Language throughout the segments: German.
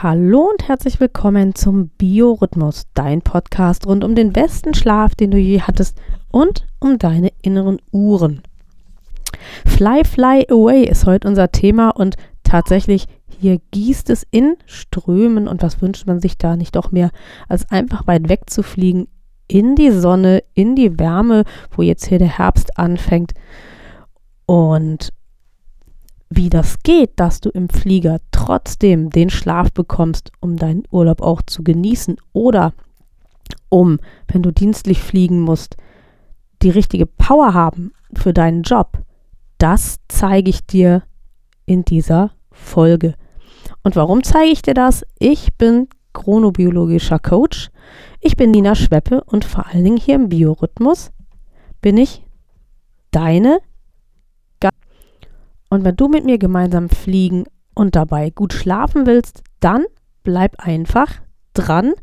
Hallo und herzlich willkommen zum Biorhythmus, dein Podcast rund um den besten Schlaf, den du je hattest und um deine inneren Uhren. Fly, fly away ist heute unser Thema und tatsächlich hier gießt es in Strömen und was wünscht man sich da nicht doch mehr, als einfach weit weg zu fliegen in die Sonne, in die Wärme, wo jetzt hier der Herbst anfängt und wie das geht, dass du im Flieger trotzdem den Schlaf bekommst, um deinen Urlaub auch zu genießen oder um, wenn du dienstlich fliegen musst, die richtige Power haben für deinen Job, das zeige ich dir in dieser Folge. Und warum zeige ich dir das? Ich bin chronobiologischer Coach. Ich bin Nina Schweppe und vor allen Dingen hier im Biorhythmus bin ich deine und wenn du mit mir gemeinsam fliegen und dabei gut schlafen willst, dann bleib einfach dran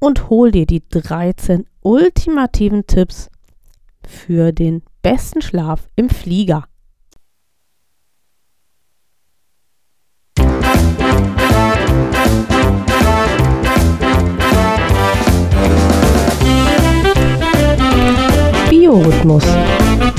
und hol dir die 13 ultimativen Tipps für den besten Schlaf im Flieger. Biorhythmus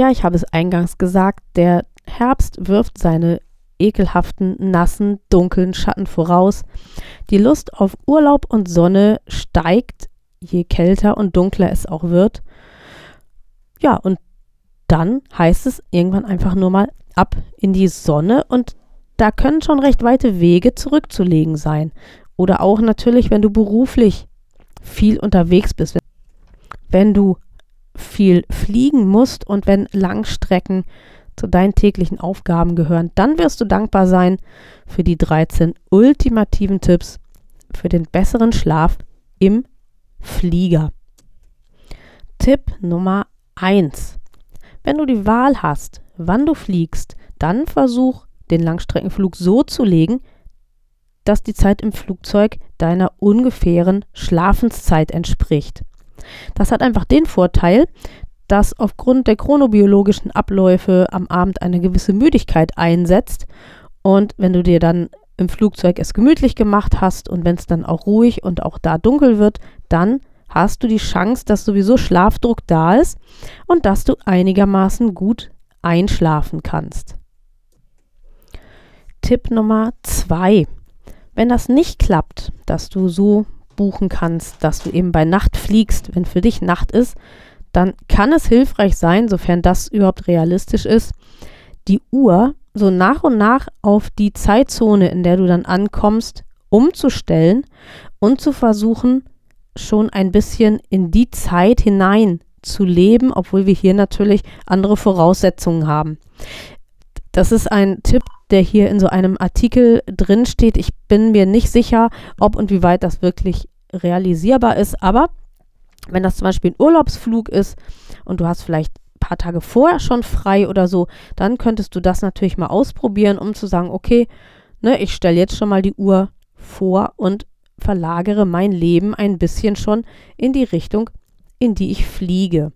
Ja, ich habe es eingangs gesagt, der Herbst wirft seine ekelhaften, nassen, dunklen Schatten voraus. Die Lust auf Urlaub und Sonne steigt, je kälter und dunkler es auch wird. Ja, und dann heißt es irgendwann einfach nur mal ab in die Sonne und da können schon recht weite Wege zurückzulegen sein. Oder auch natürlich, wenn du beruflich viel unterwegs bist, wenn du viel fliegen musst und wenn Langstrecken zu deinen täglichen Aufgaben gehören, dann wirst du dankbar sein für die 13 ultimativen Tipps für den besseren Schlaf im Flieger. Tipp Nummer 1. Wenn du die Wahl hast, wann du fliegst, dann versuch den Langstreckenflug so zu legen, dass die Zeit im Flugzeug deiner ungefähren Schlafenszeit entspricht. Das hat einfach den Vorteil, dass aufgrund der chronobiologischen Abläufe am Abend eine gewisse Müdigkeit einsetzt. Und wenn du dir dann im Flugzeug es gemütlich gemacht hast und wenn es dann auch ruhig und auch da dunkel wird, dann hast du die Chance, dass sowieso Schlafdruck da ist und dass du einigermaßen gut einschlafen kannst. Tipp Nummer zwei. Wenn das nicht klappt, dass du so buchen kannst, dass du eben bei Nacht fliegst, wenn für dich Nacht ist, dann kann es hilfreich sein, sofern das überhaupt realistisch ist, die Uhr so nach und nach auf die Zeitzone, in der du dann ankommst, umzustellen und zu versuchen, schon ein bisschen in die Zeit hinein zu leben, obwohl wir hier natürlich andere Voraussetzungen haben. Das ist ein Tipp, der hier in so einem Artikel drin steht. Ich bin mir nicht sicher, ob und wie weit das wirklich realisierbar ist, aber wenn das zum Beispiel ein Urlaubsflug ist und du hast vielleicht ein paar Tage vorher schon frei oder so, dann könntest du das natürlich mal ausprobieren, um zu sagen, okay, ne, ich stelle jetzt schon mal die Uhr vor und verlagere mein Leben ein bisschen schon in die Richtung, in die ich fliege.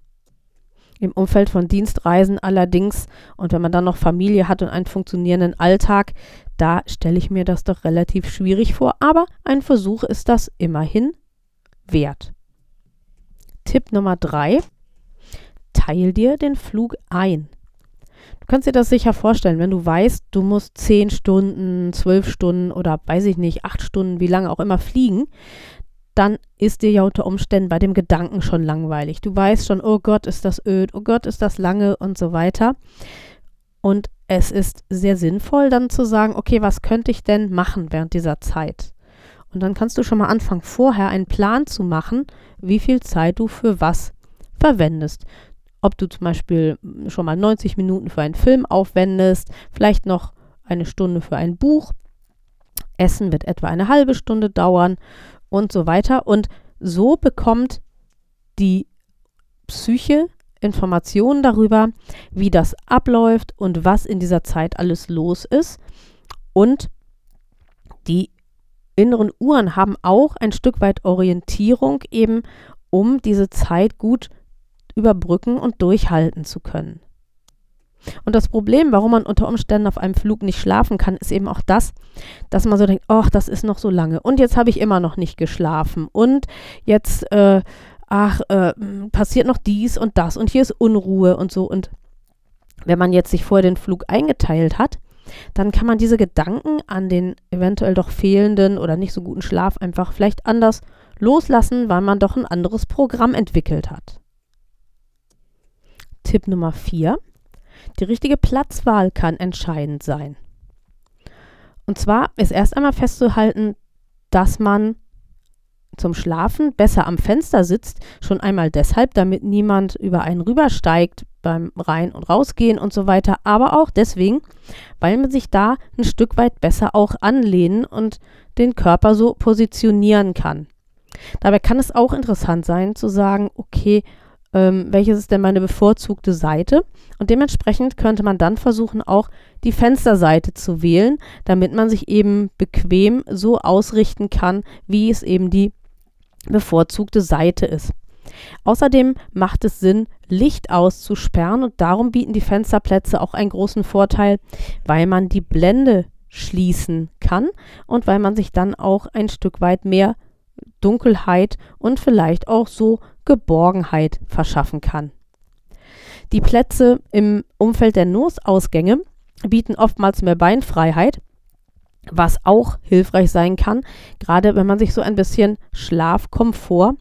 Im Umfeld von Dienstreisen allerdings und wenn man dann noch Familie hat und einen funktionierenden Alltag, da stelle ich mir das doch relativ schwierig vor, aber ein Versuch ist das immerhin wert. Tipp Nummer drei: Teil dir den Flug ein. Du kannst dir das sicher vorstellen, wenn du weißt, du musst 10 Stunden, 12 Stunden oder weiß ich nicht, 8 Stunden, wie lange auch immer fliegen, dann ist dir ja unter Umständen bei dem Gedanken schon langweilig. Du weißt schon, oh Gott, ist das öd, oh Gott, ist das lange und so weiter. Und es ist sehr sinnvoll, dann zu sagen, okay, was könnte ich denn machen während dieser Zeit? Und dann kannst du schon mal anfangen, vorher einen Plan zu machen, wie viel Zeit du für was verwendest. Ob du zum Beispiel schon mal 90 Minuten für einen Film aufwendest, vielleicht noch eine Stunde für ein Buch. Essen wird etwa eine halbe Stunde dauern und so weiter. Und so bekommt die Psyche Informationen darüber, wie das abläuft und was in dieser Zeit alles los ist. Und die inneren Uhren haben auch ein Stück weit Orientierung eben, um diese Zeit gut überbrücken und durchhalten zu können. Und das Problem, warum man unter Umständen auf einem Flug nicht schlafen kann, ist eben auch das, dass man so denkt, ach, das ist noch so lange und jetzt habe ich immer noch nicht geschlafen und jetzt, äh, ach, äh, passiert noch dies und das und hier ist Unruhe und so. Und wenn man jetzt sich vor den Flug eingeteilt hat, dann kann man diese Gedanken an den eventuell doch fehlenden oder nicht so guten Schlaf einfach vielleicht anders loslassen, weil man doch ein anderes Programm entwickelt hat. Tipp Nummer 4. Die richtige Platzwahl kann entscheidend sein. Und zwar ist erst einmal festzuhalten, dass man zum Schlafen besser am Fenster sitzt, schon einmal deshalb, damit niemand über einen rübersteigt beim Rein- und Rausgehen und so weiter, aber auch deswegen, weil man sich da ein Stück weit besser auch anlehnen und den Körper so positionieren kann. Dabei kann es auch interessant sein zu sagen, okay, ähm, welches ist denn meine bevorzugte Seite? Und dementsprechend könnte man dann versuchen, auch die Fensterseite zu wählen, damit man sich eben bequem so ausrichten kann, wie es eben die bevorzugte Seite ist. Außerdem macht es Sinn, Licht auszusperren und darum bieten die Fensterplätze auch einen großen Vorteil, weil man die Blende schließen kann und weil man sich dann auch ein Stück weit mehr Dunkelheit und vielleicht auch so Geborgenheit verschaffen kann. Die Plätze im Umfeld der Nosausgänge bieten oftmals mehr Beinfreiheit, was auch hilfreich sein kann, gerade wenn man sich so ein bisschen Schlafkomfort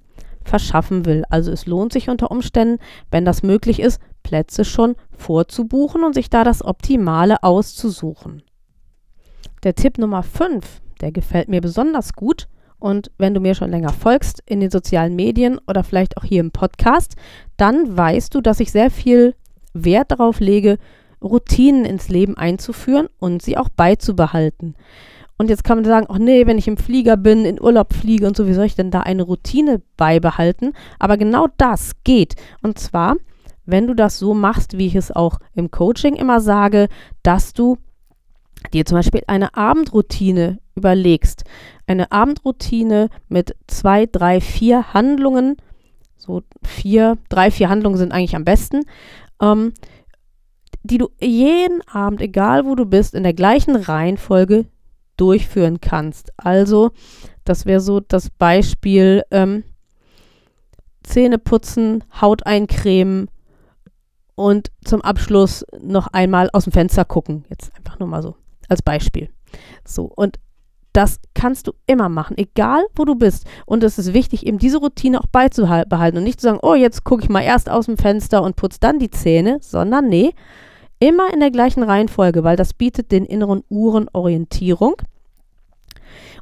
verschaffen will. Also es lohnt sich unter Umständen, wenn das möglich ist, Plätze schon vorzubuchen und sich da das Optimale auszusuchen. Der Tipp Nummer 5, der gefällt mir besonders gut. Und wenn du mir schon länger folgst in den sozialen Medien oder vielleicht auch hier im Podcast, dann weißt du, dass ich sehr viel Wert darauf lege, Routinen ins Leben einzuführen und sie auch beizubehalten. Und jetzt kann man sagen, ach nee, wenn ich im Flieger bin, in Urlaub fliege und so, wie soll ich denn da eine Routine beibehalten? Aber genau das geht. Und zwar, wenn du das so machst, wie ich es auch im Coaching immer sage, dass du dir zum Beispiel eine Abendroutine überlegst. Eine Abendroutine mit zwei, drei, vier Handlungen. So vier, drei, vier Handlungen sind eigentlich am besten. Ähm, die du jeden Abend, egal wo du bist, in der gleichen Reihenfolge durchführen kannst. Also, das wäre so das Beispiel ähm, Zähne putzen, Haut eincremen und zum Abschluss noch einmal aus dem Fenster gucken. Jetzt einfach nur mal so als Beispiel. So, und das kannst du immer machen, egal wo du bist. Und es ist wichtig, eben diese Routine auch beizubehalten und nicht zu sagen, oh, jetzt gucke ich mal erst aus dem Fenster und putze dann die Zähne, sondern nee, immer in der gleichen Reihenfolge, weil das bietet den inneren Uhren Orientierung.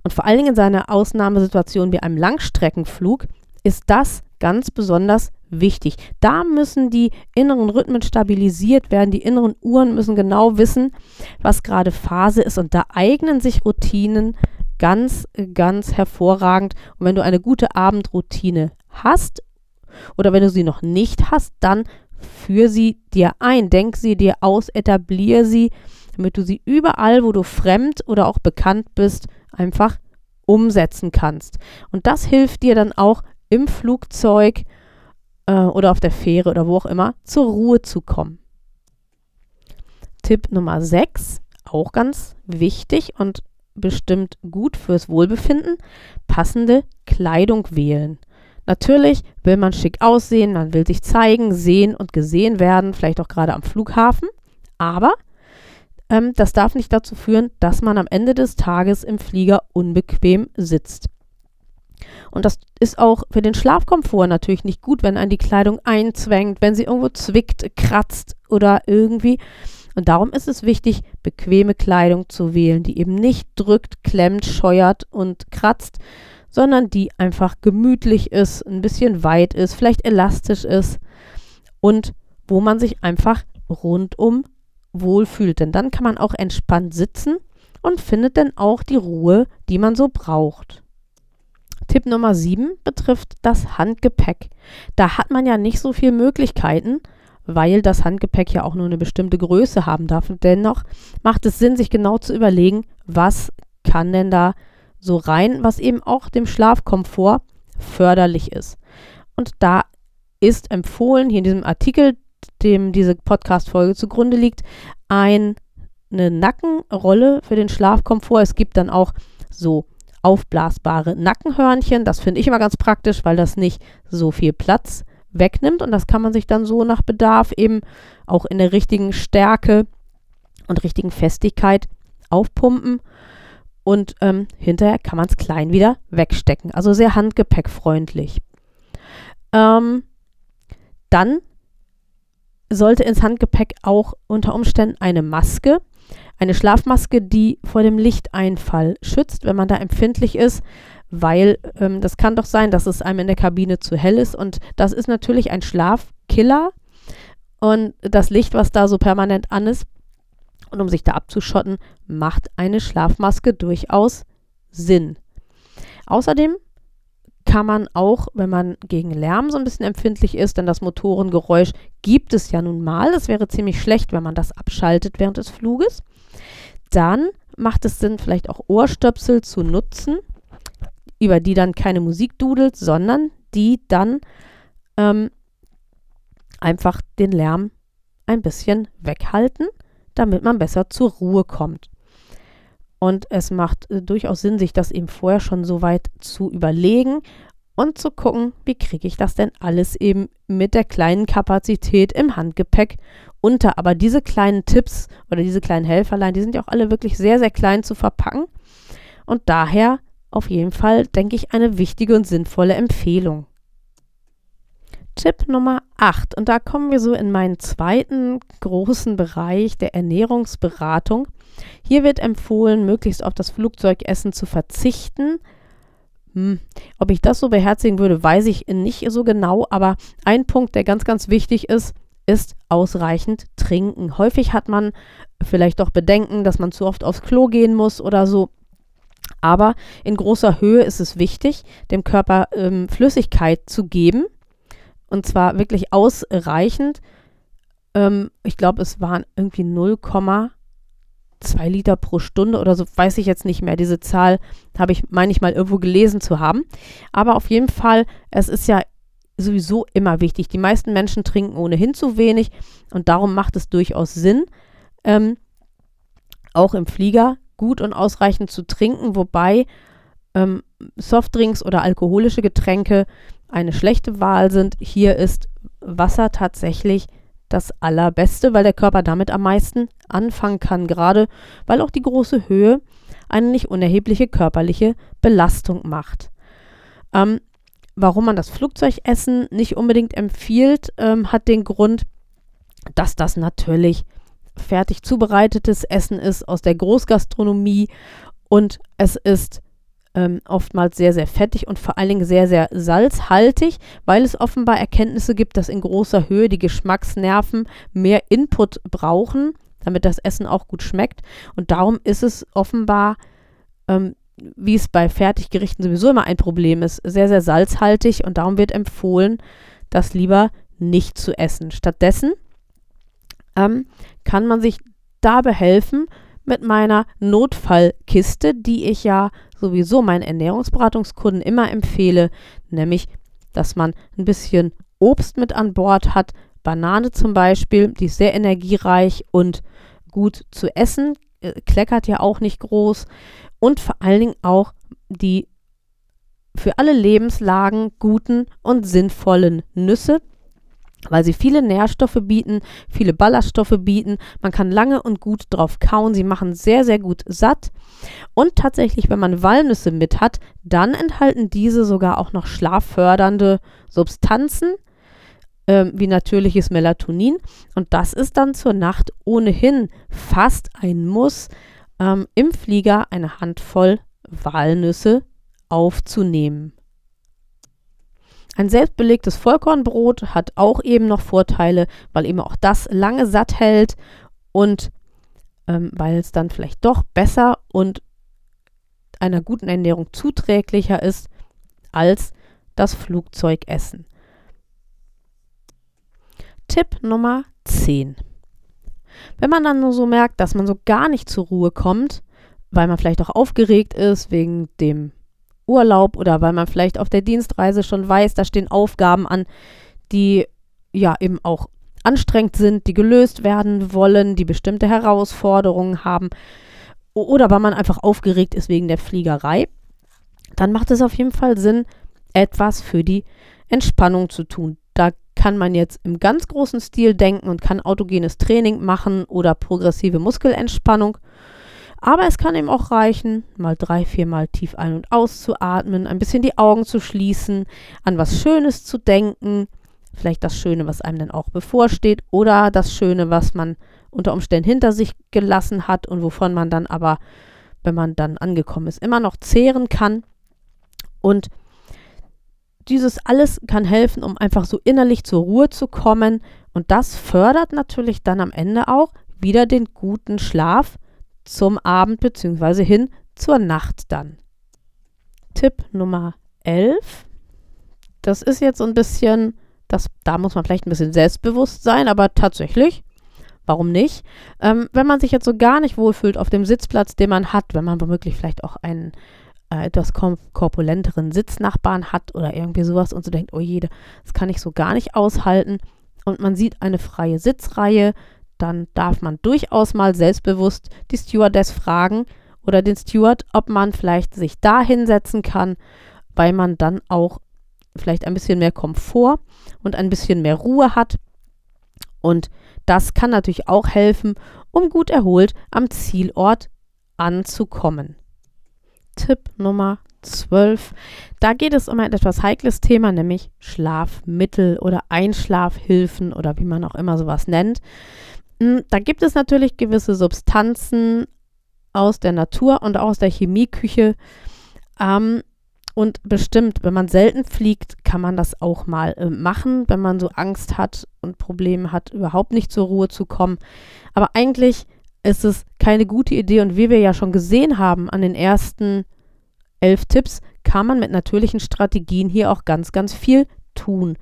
Und vor allen Dingen in seiner Ausnahmesituation wie einem Langstreckenflug ist das ganz besonders wichtig. Da müssen die inneren Rhythmen stabilisiert werden, die inneren Uhren müssen genau wissen, was gerade Phase ist und da eignen sich Routinen ganz, ganz hervorragend. Und wenn du eine gute Abendroutine hast oder wenn du sie noch nicht hast, dann führ sie dir ein, denk sie dir aus, etablier sie, damit du sie überall, wo du fremd oder auch bekannt bist, einfach umsetzen kannst. Und das hilft dir dann auch im Flugzeug äh, oder auf der Fähre oder wo auch immer zur Ruhe zu kommen. Tipp Nummer 6, auch ganz wichtig und bestimmt gut fürs Wohlbefinden, passende Kleidung wählen. Natürlich will man schick aussehen, man will sich zeigen, sehen und gesehen werden, vielleicht auch gerade am Flughafen, aber ähm, das darf nicht dazu führen, dass man am Ende des Tages im Flieger unbequem sitzt. Und das ist auch für den Schlafkomfort natürlich nicht gut, wenn einen die Kleidung einzwängt, wenn sie irgendwo zwickt, kratzt oder irgendwie. Und darum ist es wichtig, bequeme Kleidung zu wählen, die eben nicht drückt, klemmt, scheuert und kratzt, sondern die einfach gemütlich ist, ein bisschen weit ist, vielleicht elastisch ist und wo man sich einfach rundum wohlfühlt. Denn dann kann man auch entspannt sitzen und findet dann auch die Ruhe, die man so braucht. Tipp Nummer 7 betrifft das Handgepäck. Da hat man ja nicht so viele Möglichkeiten, weil das Handgepäck ja auch nur eine bestimmte Größe haben darf. Und dennoch macht es Sinn, sich genau zu überlegen, was kann denn da so rein, was eben auch dem Schlafkomfort förderlich ist. Und da ist empfohlen, hier in diesem Artikel, dem diese Podcast-Folge zugrunde liegt, ein, eine Nackenrolle für den Schlafkomfort. Es gibt dann auch so aufblasbare Nackenhörnchen. Das finde ich immer ganz praktisch, weil das nicht so viel Platz wegnimmt und das kann man sich dann so nach Bedarf eben auch in der richtigen Stärke und richtigen Festigkeit aufpumpen und ähm, hinterher kann man es klein wieder wegstecken. Also sehr handgepäckfreundlich. Ähm, dann sollte ins Handgepäck auch unter Umständen eine Maske, eine Schlafmaske, die vor dem Lichteinfall schützt, wenn man da empfindlich ist, weil ähm, das kann doch sein, dass es einem in der Kabine zu hell ist und das ist natürlich ein Schlafkiller und das Licht, was da so permanent an ist, und um sich da abzuschotten, macht eine Schlafmaske durchaus Sinn. Außerdem kann man auch, wenn man gegen Lärm so ein bisschen empfindlich ist, denn das Motorengeräusch gibt es ja nun mal. Es wäre ziemlich schlecht, wenn man das abschaltet während des Fluges. Dann macht es Sinn, vielleicht auch Ohrstöpsel zu nutzen, über die dann keine Musik dudelt, sondern die dann ähm, einfach den Lärm ein bisschen weghalten damit man besser zur Ruhe kommt. Und es macht äh, durchaus Sinn, sich das eben vorher schon so weit zu überlegen und zu gucken, wie kriege ich das denn alles eben mit der kleinen Kapazität im Handgepäck unter. Aber diese kleinen Tipps oder diese kleinen Helferlein, die sind ja auch alle wirklich sehr, sehr klein zu verpacken. Und daher auf jeden Fall, denke ich, eine wichtige und sinnvolle Empfehlung. Tipp Nummer 8. Und da kommen wir so in meinen zweiten großen Bereich der Ernährungsberatung. Hier wird empfohlen, möglichst auf das Flugzeugessen zu verzichten. Hm. Ob ich das so beherzigen würde, weiß ich nicht so genau. Aber ein Punkt, der ganz, ganz wichtig ist, ist ausreichend trinken. Häufig hat man vielleicht doch Bedenken, dass man zu oft aufs Klo gehen muss oder so. Aber in großer Höhe ist es wichtig, dem Körper ähm, Flüssigkeit zu geben und zwar wirklich ausreichend. Ähm, ich glaube, es waren irgendwie 0,2 Liter pro Stunde oder so, weiß ich jetzt nicht mehr. Diese Zahl habe ich, meine ich mal, irgendwo gelesen zu haben. Aber auf jeden Fall, es ist ja sowieso immer wichtig. Die meisten Menschen trinken ohnehin zu wenig und darum macht es durchaus Sinn, ähm, auch im Flieger gut und ausreichend zu trinken, wobei ähm, Softdrinks oder alkoholische Getränke eine schlechte Wahl sind. Hier ist Wasser tatsächlich das Allerbeste, weil der Körper damit am meisten anfangen kann, gerade weil auch die große Höhe eine nicht unerhebliche körperliche Belastung macht. Ähm, warum man das Flugzeugessen nicht unbedingt empfiehlt, ähm, hat den Grund, dass das natürlich fertig zubereitetes Essen ist aus der Großgastronomie und es ist ähm, oftmals sehr, sehr fettig und vor allen Dingen sehr, sehr salzhaltig, weil es offenbar Erkenntnisse gibt, dass in großer Höhe die Geschmacksnerven mehr Input brauchen, damit das Essen auch gut schmeckt. Und darum ist es offenbar, ähm, wie es bei Fertiggerichten sowieso immer ein Problem ist, sehr, sehr salzhaltig und darum wird empfohlen, das lieber nicht zu essen. Stattdessen ähm, kann man sich da behelfen mit meiner Notfallkiste, die ich ja sowieso meinen Ernährungsberatungskunden immer empfehle, nämlich, dass man ein bisschen Obst mit an Bord hat, Banane zum Beispiel, die ist sehr energiereich und gut zu essen, äh, kleckert ja auch nicht groß und vor allen Dingen auch die für alle Lebenslagen guten und sinnvollen Nüsse, weil sie viele Nährstoffe bieten, viele Ballaststoffe bieten. Man kann lange und gut drauf kauen. Sie machen sehr, sehr gut satt. Und tatsächlich, wenn man Walnüsse mit hat, dann enthalten diese sogar auch noch schlaffördernde Substanzen, äh, wie natürliches Melatonin. Und das ist dann zur Nacht ohnehin fast ein Muss, ähm, im Flieger eine Handvoll Walnüsse aufzunehmen. Ein selbstbelegtes Vollkornbrot hat auch eben noch Vorteile, weil eben auch das lange satt hält und ähm, weil es dann vielleicht doch besser und einer guten Ernährung zuträglicher ist als das Flugzeugessen. Tipp Nummer 10. Wenn man dann nur so merkt, dass man so gar nicht zur Ruhe kommt, weil man vielleicht auch aufgeregt ist wegen dem Urlaub oder weil man vielleicht auf der Dienstreise schon weiß, da stehen Aufgaben an, die ja eben auch anstrengend sind, die gelöst werden wollen, die bestimmte Herausforderungen haben oder weil man einfach aufgeregt ist wegen der Fliegerei, dann macht es auf jeden Fall Sinn, etwas für die Entspannung zu tun. Da kann man jetzt im ganz großen Stil denken und kann autogenes Training machen oder progressive Muskelentspannung. Aber es kann eben auch reichen, mal drei, viermal tief ein- und auszuatmen, ein bisschen die Augen zu schließen, an was Schönes zu denken, vielleicht das Schöne, was einem dann auch bevorsteht oder das Schöne, was man unter Umständen hinter sich gelassen hat und wovon man dann aber, wenn man dann angekommen ist, immer noch zehren kann. Und dieses alles kann helfen, um einfach so innerlich zur Ruhe zu kommen. Und das fördert natürlich dann am Ende auch wieder den guten Schlaf zum Abend bzw. hin zur Nacht dann. Tipp Nummer 11. Das ist jetzt so ein bisschen, das, da muss man vielleicht ein bisschen selbstbewusst sein, aber tatsächlich, warum nicht? Ähm, wenn man sich jetzt so gar nicht wohlfühlt auf dem Sitzplatz, den man hat, wenn man womöglich vielleicht auch einen äh, etwas korpulenteren Sitznachbarn hat oder irgendwie sowas und so denkt, oh jede, das kann ich so gar nicht aushalten und man sieht eine freie Sitzreihe, dann darf man durchaus mal selbstbewusst die Stewardess fragen oder den Steward, ob man vielleicht sich da hinsetzen kann, weil man dann auch vielleicht ein bisschen mehr Komfort und ein bisschen mehr Ruhe hat. Und das kann natürlich auch helfen, um gut erholt am Zielort anzukommen. Tipp Nummer 12. Da geht es um ein etwas heikles Thema, nämlich Schlafmittel oder Einschlafhilfen oder wie man auch immer sowas nennt. Hm, da gibt es natürlich gewisse Substanzen aus der Natur und aus der Chemieküche. Ähm, und bestimmt, wenn man selten fliegt, kann man das auch mal äh, machen, wenn man so Angst hat und Probleme hat, überhaupt nicht zur Ruhe zu kommen. Aber eigentlich ist es keine gute Idee und wie wir ja schon gesehen haben an den ersten elf Tipps, kann man mit natürlichen Strategien hier auch ganz, ganz viel tun.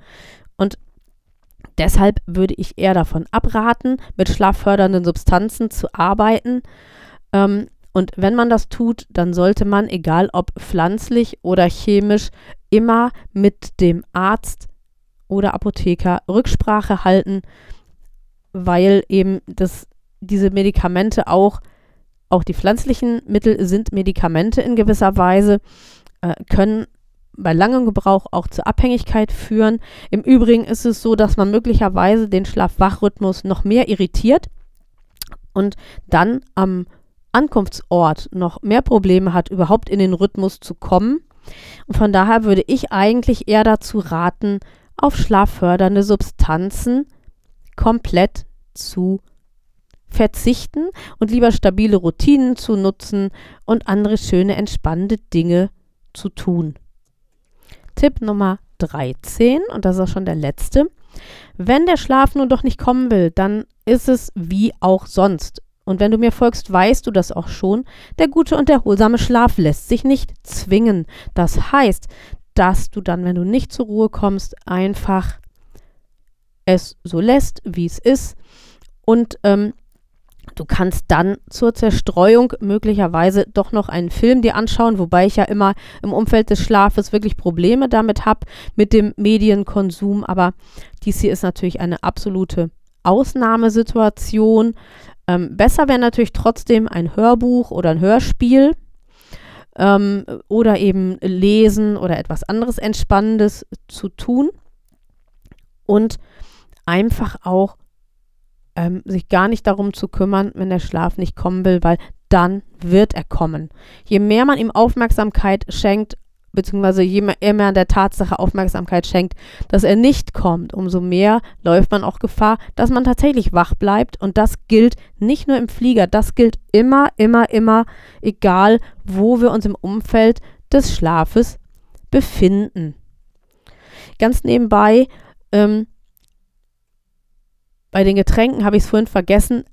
Deshalb würde ich eher davon abraten, mit schlaffördernden Substanzen zu arbeiten. Ähm, und wenn man das tut, dann sollte man, egal ob pflanzlich oder chemisch, immer mit dem Arzt oder Apotheker Rücksprache halten, weil eben das diese Medikamente auch, auch die pflanzlichen Mittel sind Medikamente in gewisser Weise, äh, können bei langem Gebrauch auch zur Abhängigkeit führen. Im Übrigen ist es so, dass man möglicherweise den Schlaf-Wach-Rhythmus noch mehr irritiert und dann am Ankunftsort noch mehr Probleme hat, überhaupt in den Rhythmus zu kommen. Und von daher würde ich eigentlich eher dazu raten, auf schlaffördernde Substanzen komplett zu verzichten und lieber stabile Routinen zu nutzen und andere schöne, entspannende Dinge zu tun. Tipp Nummer 13, und das ist auch schon der letzte. Wenn der Schlaf nun doch nicht kommen will, dann ist es wie auch sonst. Und wenn du mir folgst, weißt du das auch schon. Der gute und erholsame Schlaf lässt sich nicht zwingen. Das heißt, dass du dann, wenn du nicht zur Ruhe kommst, einfach es so lässt, wie es ist. Und ähm, Du kannst dann zur Zerstreuung möglicherweise doch noch einen Film dir anschauen, wobei ich ja immer im Umfeld des Schlafes wirklich Probleme damit habe, mit dem Medienkonsum. Aber dies hier ist natürlich eine absolute Ausnahmesituation. Ähm, besser wäre natürlich trotzdem ein Hörbuch oder ein Hörspiel ähm, oder eben lesen oder etwas anderes Entspannendes zu tun. Und einfach auch ähm, sich gar nicht darum zu kümmern, wenn der Schlaf nicht kommen will, weil dann wird er kommen. Je mehr man ihm Aufmerksamkeit schenkt, beziehungsweise je mehr man der Tatsache Aufmerksamkeit schenkt, dass er nicht kommt, umso mehr läuft man auch Gefahr, dass man tatsächlich wach bleibt. Und das gilt nicht nur im Flieger, das gilt immer, immer, immer, egal wo wir uns im Umfeld des Schlafes befinden. Ganz nebenbei, ähm, bei den Getränken habe ich es vorhin vergessen,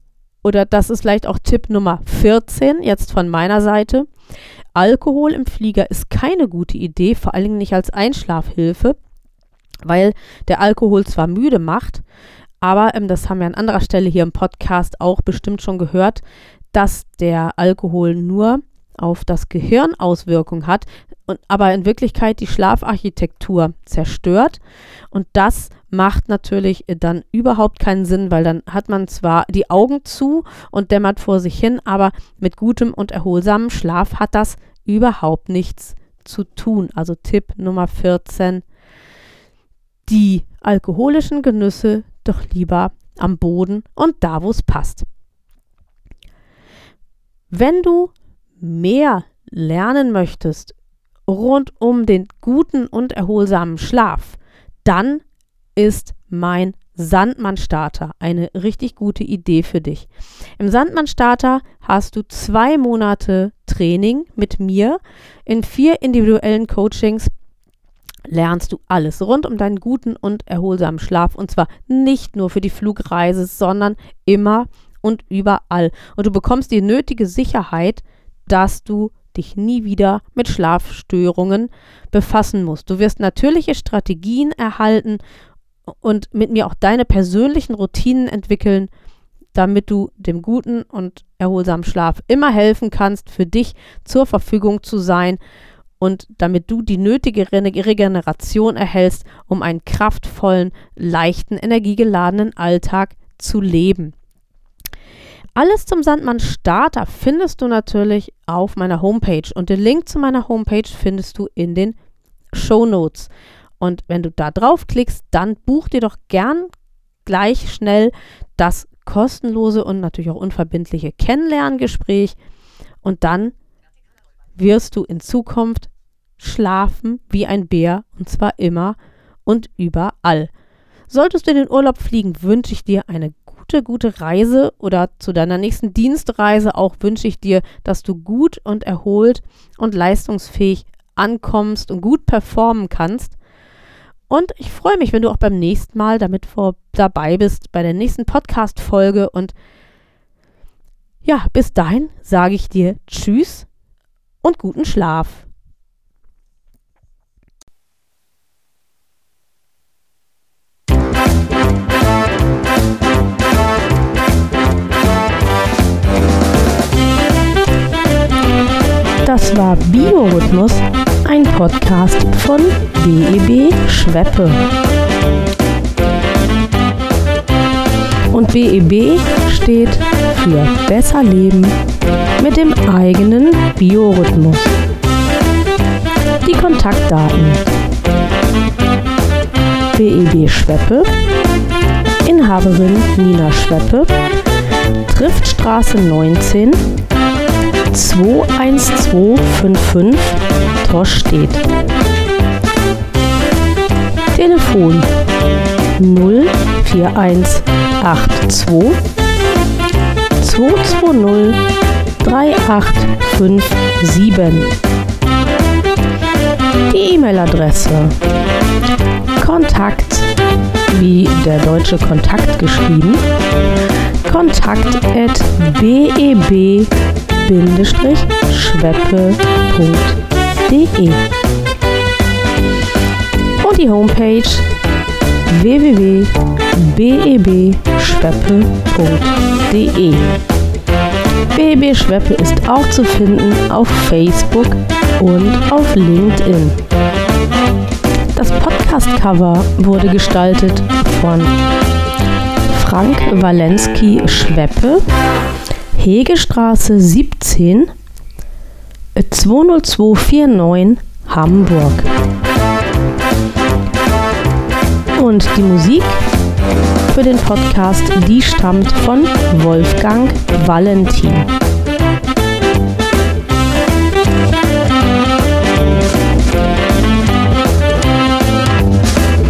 oder das ist vielleicht auch Tipp Nummer 14 jetzt von meiner Seite. Alkohol im Flieger ist keine gute Idee, vor allen Dingen nicht als Einschlafhilfe, weil der Alkohol zwar müde macht, aber ähm, das haben wir an anderer Stelle hier im Podcast auch bestimmt schon gehört, dass der Alkohol nur auf das Gehirn Auswirkungen hat, und, aber in Wirklichkeit die Schlafarchitektur zerstört. Und das macht natürlich dann überhaupt keinen Sinn, weil dann hat man zwar die Augen zu und dämmert vor sich hin, aber mit gutem und erholsamem Schlaf hat das überhaupt nichts zu tun. Also Tipp Nummer 14, die alkoholischen Genüsse doch lieber am Boden und da, wo es passt. Wenn du mehr lernen möchtest rund um den guten und erholsamen Schlaf, dann ist mein Sandmann-Starter eine richtig gute Idee für dich. Im Sandmann-Starter hast du zwei Monate Training mit mir in vier individuellen Coachings lernst du alles rund um deinen guten und erholsamen Schlaf und zwar nicht nur für die Flugreise, sondern immer und überall. Und du bekommst die nötige Sicherheit, dass du dich nie wieder mit Schlafstörungen befassen musst. Du wirst natürliche Strategien erhalten und mit mir auch deine persönlichen Routinen entwickeln, damit du dem guten und erholsamen Schlaf immer helfen kannst, für dich zur Verfügung zu sein und damit du die nötige Regeneration erhältst, um einen kraftvollen, leichten, energiegeladenen Alltag zu leben. Alles zum Sandmann Starter findest du natürlich auf meiner Homepage und den Link zu meiner Homepage findest du in den Show Notes. Und wenn du da draufklickst, dann buch dir doch gern gleich schnell das kostenlose und natürlich auch unverbindliche Kennenlerngespräch und dann wirst du in Zukunft schlafen wie ein Bär und zwar immer und überall. Solltest du in den Urlaub fliegen, wünsche ich dir eine gute, gute Reise oder zu deiner nächsten Dienstreise auch wünsche ich dir, dass du gut und erholt und leistungsfähig ankommst und gut performen kannst. Und ich freue mich, wenn du auch beim nächsten Mal damit vor, dabei bist, bei der nächsten Podcast-Folge. Und ja, bis dahin sage ich dir Tschüss und guten Schlaf. Das war Biorhythmus, ein Podcast von BEB Schweppe. Und BEB steht für Besser Leben mit dem eigenen Biorhythmus. Die Kontaktdaten. BEB Schweppe, Inhaberin Nina Schweppe, Triftstraße 19 21255 Torstedt. Telefon 04182 220 3857. Die E-Mail-Adresse Kontakt wie der deutsche Kontakt geschrieben kontakt at beb schweppe.de und die Homepage www.bebschweppe.de. BEB Schweppe ist auch zu finden auf Facebook und auf LinkedIn. Das Podcast-Cover wurde gestaltet von Frank Walensky Schweppe Hegestraße 17 20249 Hamburg. Und die Musik für den Podcast, die stammt von Wolfgang Valentin.